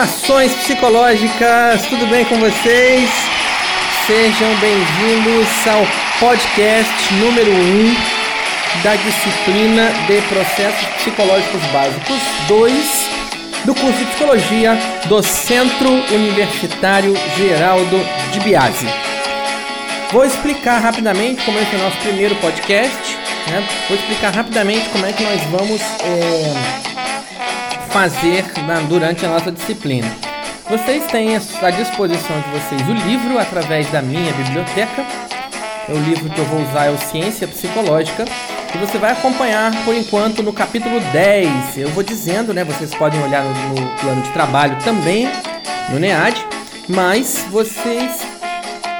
Saudações psicológicas, tudo bem com vocês? Sejam bem-vindos ao podcast número 1 um da disciplina de Processos Psicológicos Básicos 2 do curso de Psicologia do Centro Universitário Geraldo de Biase. Vou explicar rapidamente como é que é o nosso primeiro podcast, né? Vou explicar rapidamente como é que nós vamos é, fazer na, durante a nossa disciplina. Vocês têm à disposição de vocês o livro através da minha biblioteca. O livro que eu vou usar é o Ciência Psicológica. E você vai acompanhar por enquanto no capítulo 10. Eu vou dizendo, né? Vocês podem olhar no, no plano de trabalho também, no NEAD. Mas vocês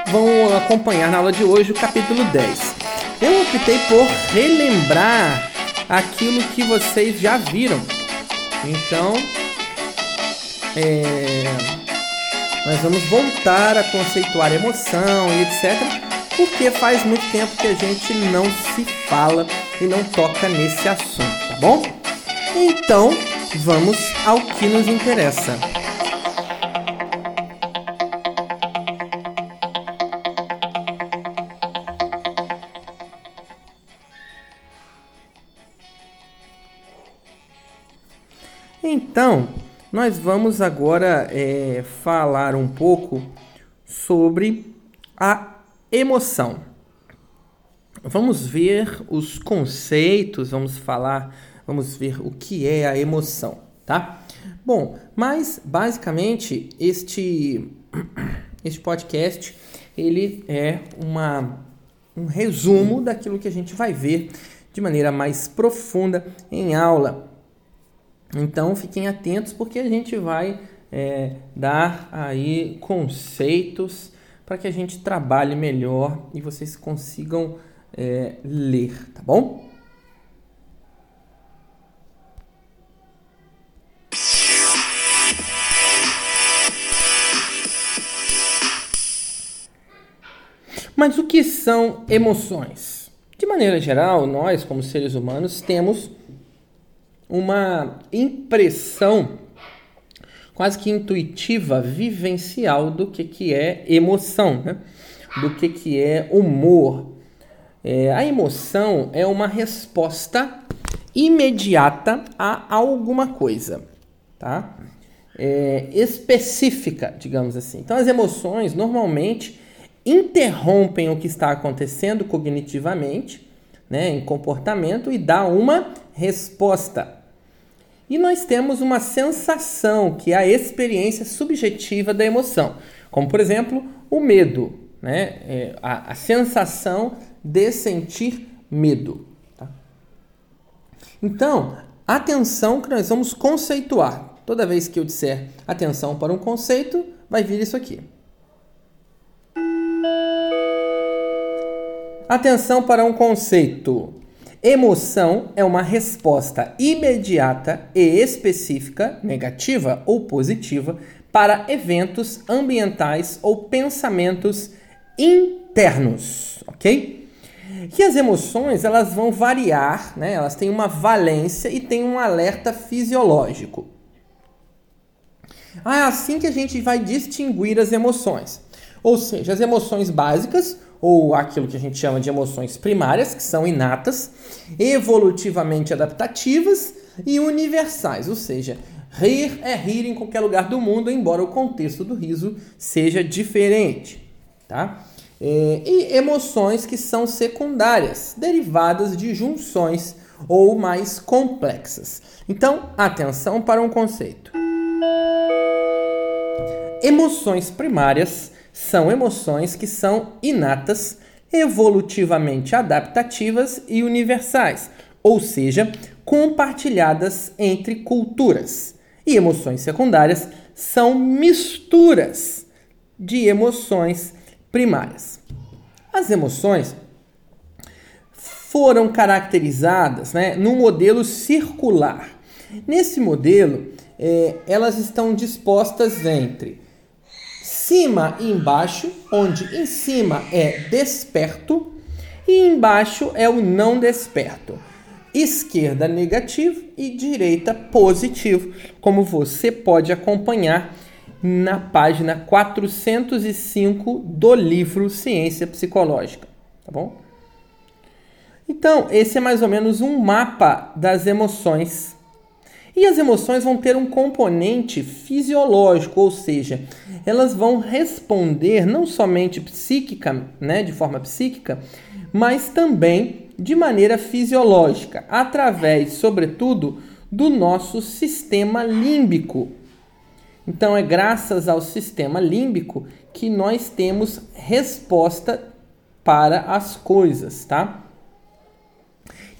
vão acompanhar na aula de hoje o capítulo 10. Eu optei por relembrar aquilo que vocês já viram então, é, nós vamos voltar a conceituar emoção e etc. Porque faz muito tempo que a gente não se fala e não toca nesse assunto, tá bom? Então, vamos ao que nos interessa. Então, nós vamos agora é, falar um pouco sobre a emoção. Vamos ver os conceitos, vamos falar, vamos ver o que é a emoção, tá? Bom, mas basicamente este este podcast ele é uma um resumo daquilo que a gente vai ver de maneira mais profunda em aula. Então fiquem atentos porque a gente vai é, dar aí conceitos para que a gente trabalhe melhor e vocês consigam é, ler, tá bom? Mas o que são emoções? De maneira geral, nós, como seres humanos, temos uma impressão quase que intuitiva, vivencial do que, que é emoção, né? do que, que é humor. É, a emoção é uma resposta imediata a alguma coisa, tá? É, específica, digamos assim. Então, as emoções normalmente interrompem o que está acontecendo cognitivamente, né, em comportamento e dá uma resposta. E nós temos uma sensação, que é a experiência subjetiva da emoção, como por exemplo o medo, né? É a, a, sensação de sentir medo. Tá? Então, atenção que nós vamos conceituar. Toda vez que eu disser atenção para um conceito, vai vir isso aqui. Atenção para um conceito. Emoção é uma resposta imediata e específica, negativa ou positiva, para eventos ambientais ou pensamentos internos, ok? E as emoções elas vão variar, né? Elas têm uma valência e têm um alerta fisiológico. Ah, é assim que a gente vai distinguir as emoções. Ou seja, as emoções básicas ou aquilo que a gente chama de emoções primárias, que são inatas, evolutivamente adaptativas e universais, ou seja, rir é rir em qualquer lugar do mundo, embora o contexto do riso seja diferente, tá? É, e emoções que são secundárias, derivadas de junções ou mais complexas. Então, atenção para um conceito. Emoções primárias são emoções que são inatas, evolutivamente adaptativas e universais, ou seja, compartilhadas entre culturas. E emoções secundárias são misturas de emoções primárias. As emoções foram caracterizadas né, num modelo circular. Nesse modelo, é, elas estão dispostas entre cima e embaixo, onde em cima é desperto e embaixo é o não desperto. esquerda negativo e direita positivo, como você pode acompanhar na página 405 do livro Ciência Psicológica, tá bom? Então, esse é mais ou menos um mapa das emoções. E as emoções vão ter um componente fisiológico, ou seja, elas vão responder não somente psíquica, né, de forma psíquica, mas também de maneira fisiológica, através, sobretudo, do nosso sistema límbico. Então, é graças ao sistema límbico que nós temos resposta para as coisas, tá?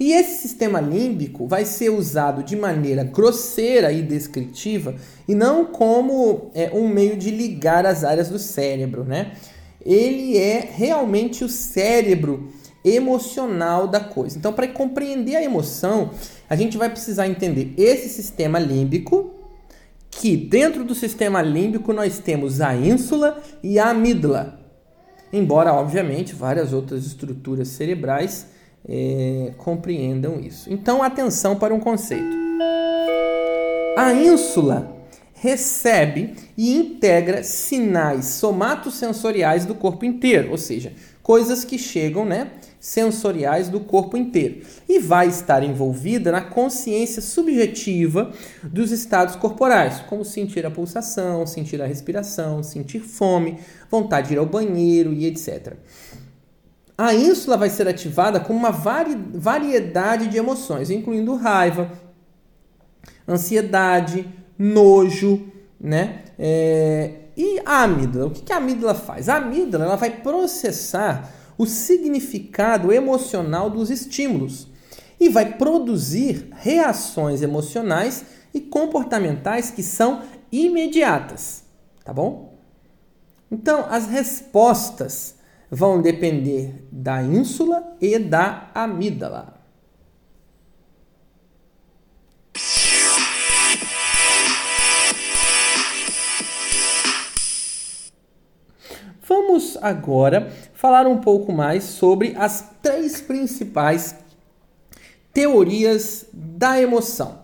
E esse sistema límbico vai ser usado de maneira grosseira e descritiva e não como é, um meio de ligar as áreas do cérebro, né? Ele é realmente o cérebro emocional da coisa. Então, para compreender a emoção, a gente vai precisar entender esse sistema límbico, que dentro do sistema límbico nós temos a ínsula e a amígdala. Embora, obviamente, várias outras estruturas cerebrais é, compreendam isso. Então, atenção para um conceito. A ínsula recebe e integra sinais somatosensoriais do corpo inteiro, ou seja, coisas que chegam, né, sensoriais do corpo inteiro e vai estar envolvida na consciência subjetiva dos estados corporais, como sentir a pulsação, sentir a respiração, sentir fome, vontade de ir ao banheiro e etc. A ínsula vai ser ativada com uma vari variedade de emoções, incluindo raiva, ansiedade, nojo, né? É... E a amígdala, o que a amígdala faz? A amígdala ela vai processar o significado emocional dos estímulos e vai produzir reações emocionais e comportamentais que são imediatas, tá bom? Então, as respostas vão depender da ínsula e da amígdala. Vamos agora falar um pouco mais sobre as três principais teorias da emoção.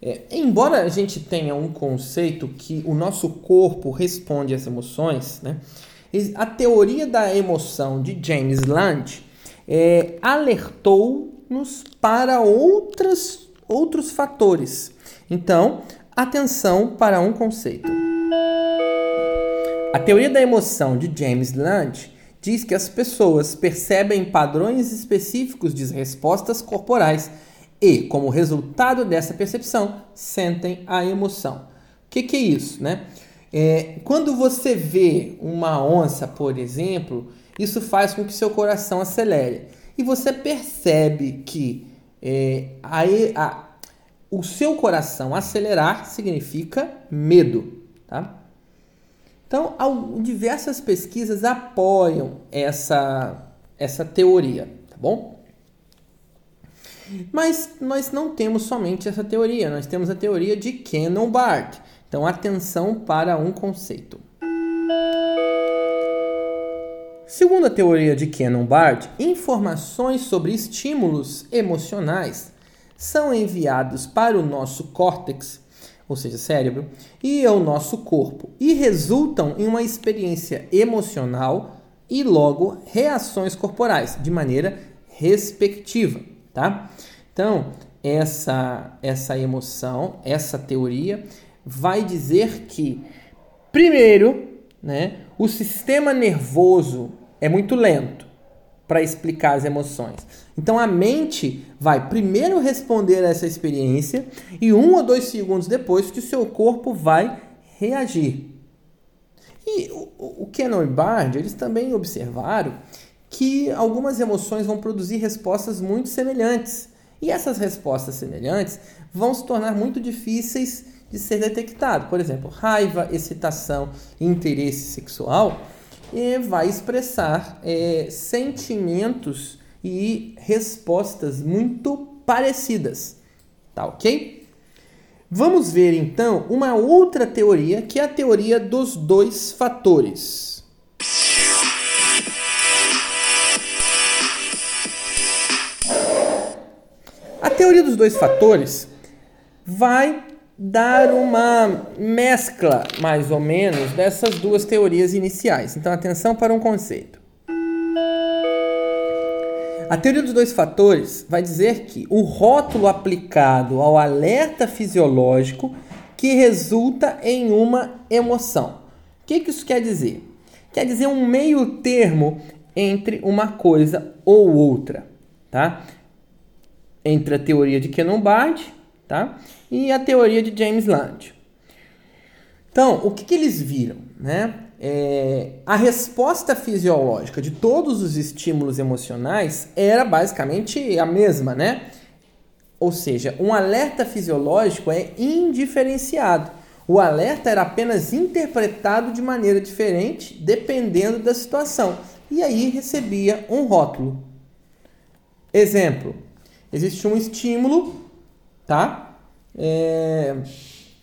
É, embora a gente tenha um conceito que o nosso corpo responde às emoções, né? A teoria da emoção de James Land é, alertou-nos para outras, outros fatores. Então, atenção para um conceito. A teoria da emoção de James Land diz que as pessoas percebem padrões específicos de respostas corporais e, como resultado dessa percepção, sentem a emoção. O que, que é isso, né? É, quando você vê uma onça, por exemplo, isso faz com que seu coração acelere. E você percebe que é, a, a, o seu coração acelerar significa medo. Tá? Então, diversas pesquisas apoiam essa, essa teoria, tá bom? Mas nós não temos somente essa teoria, nós temos a teoria de Cannon Bart. Então, atenção para um conceito. Segundo a teoria de Cannon Bart, informações sobre estímulos emocionais são enviados para o nosso córtex ou seja, cérebro, e ao nosso corpo, e resultam em uma experiência emocional e logo reações corporais, de maneira respectiva, tá? Então, essa essa emoção, essa teoria vai dizer que primeiro, né, o sistema nervoso é muito lento para explicar as emoções. Então a mente vai primeiro responder a essa experiência e um ou dois segundos depois que o seu corpo vai reagir. E o, o e Bard, eles também observaram que algumas emoções vão produzir respostas muito semelhantes. E essas respostas semelhantes vão se tornar muito difíceis de ser detectado. Por exemplo, raiva, excitação interesse sexual e vai expressar é, sentimentos e respostas muito parecidas. Tá ok? Vamos ver então uma outra teoria que é a teoria dos dois fatores. teoria dos dois fatores vai dar uma mescla, mais ou menos, dessas duas teorias iniciais. Então, atenção para um conceito. A teoria dos dois fatores vai dizer que o rótulo aplicado ao alerta fisiológico que resulta em uma emoção. O que, que isso quer dizer? Quer dizer um meio termo entre uma coisa ou outra, tá? Entre a teoria de Kenonbard, tá? E a teoria de James Land. Então, o que, que eles viram, né? É, a resposta fisiológica de todos os estímulos emocionais era basicamente a mesma, né? Ou seja, um alerta fisiológico é indiferenciado. O alerta era apenas interpretado de maneira diferente dependendo da situação. E aí recebia um rótulo. Exemplo: existe um estímulo, tá? É,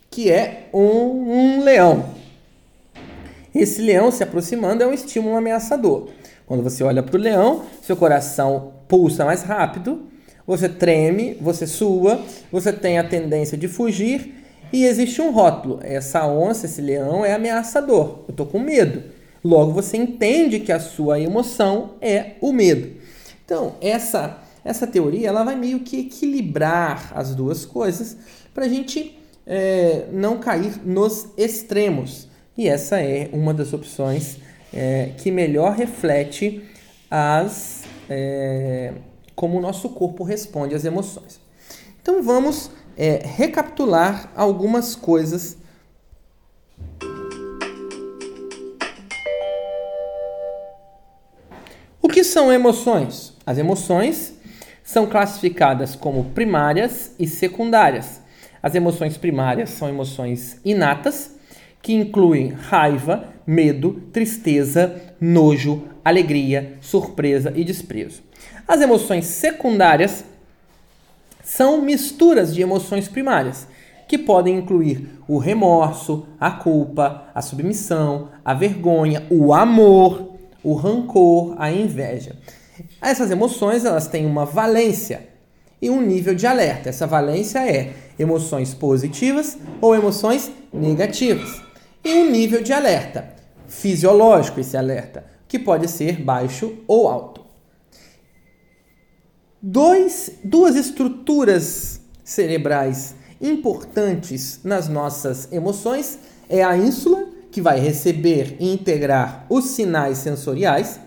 que é um, um leão. Esse leão se aproximando é um estímulo ameaçador. Quando você olha para o leão, seu coração pulsa mais rápido, você treme, você sua, você tem a tendência de fugir e existe um rótulo. Essa onça, esse leão é ameaçador. Eu estou com medo. Logo você entende que a sua emoção é o medo. Então, essa essa teoria ela vai meio que equilibrar as duas coisas para a gente é, não cair nos extremos. E essa é uma das opções é, que melhor reflete as é, como o nosso corpo responde às emoções. Então vamos é, recapitular algumas coisas. O que são emoções? As emoções são classificadas como primárias e secundárias. As emoções primárias são emoções inatas, que incluem raiva, medo, tristeza, nojo, alegria, surpresa e desprezo. As emoções secundárias são misturas de emoções primárias, que podem incluir o remorso, a culpa, a submissão, a vergonha, o amor, o rancor, a inveja. Essas emoções elas têm uma valência e um nível de alerta. Essa valência é emoções positivas ou emoções negativas. E um nível de alerta fisiológico esse alerta, que pode ser baixo ou alto. Dois, duas estruturas cerebrais importantes nas nossas emoções é a ínsula, que vai receber e integrar os sinais sensoriais,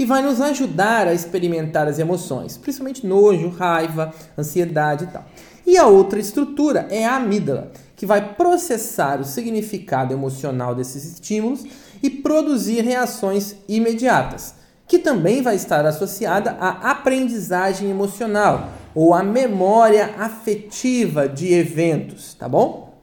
e vai nos ajudar a experimentar as emoções, principalmente nojo, raiva, ansiedade e tal. E a outra estrutura é a amígdala, que vai processar o significado emocional desses estímulos e produzir reações imediatas, que também vai estar associada à aprendizagem emocional ou à memória afetiva de eventos, tá bom?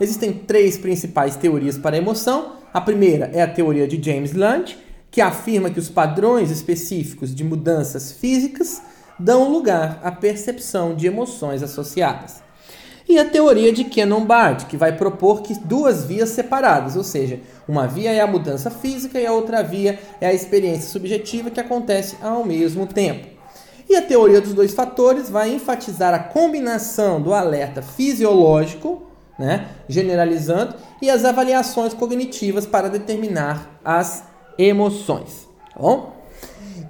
Existem três principais teorias para a emoção. A primeira é a teoria de James Lange, que afirma que os padrões específicos de mudanças físicas dão lugar à percepção de emoções associadas. E a teoria de Cannon Bard, que vai propor que duas vias separadas, ou seja, uma via é a mudança física e a outra via é a experiência subjetiva que acontece ao mesmo tempo. E a teoria dos dois fatores vai enfatizar a combinação do alerta fisiológico, né, generalizando, e as avaliações cognitivas para determinar as emoções. Tá bom?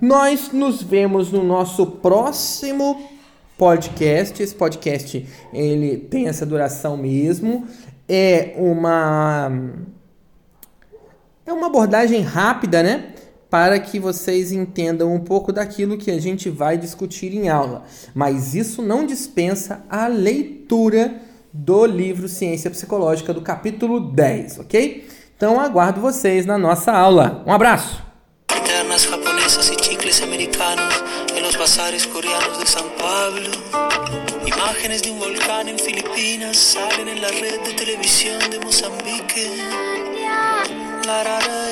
Nós nos vemos no nosso próximo podcast. Esse podcast ele tem essa duração mesmo. É uma é uma abordagem rápida, né? Para que vocês entendam um pouco daquilo que a gente vai discutir em aula. Mas isso não dispensa a leitura do livro Ciência Psicológica do capítulo 10, ok? Então aguardo vocês na nossa aula. Um abraço! Eternas japonesas e chicles americanos los bazares coreanos de Pablo. Imágenes de un volcán en Filipinas salen en la red de televisión de Mozambique. La,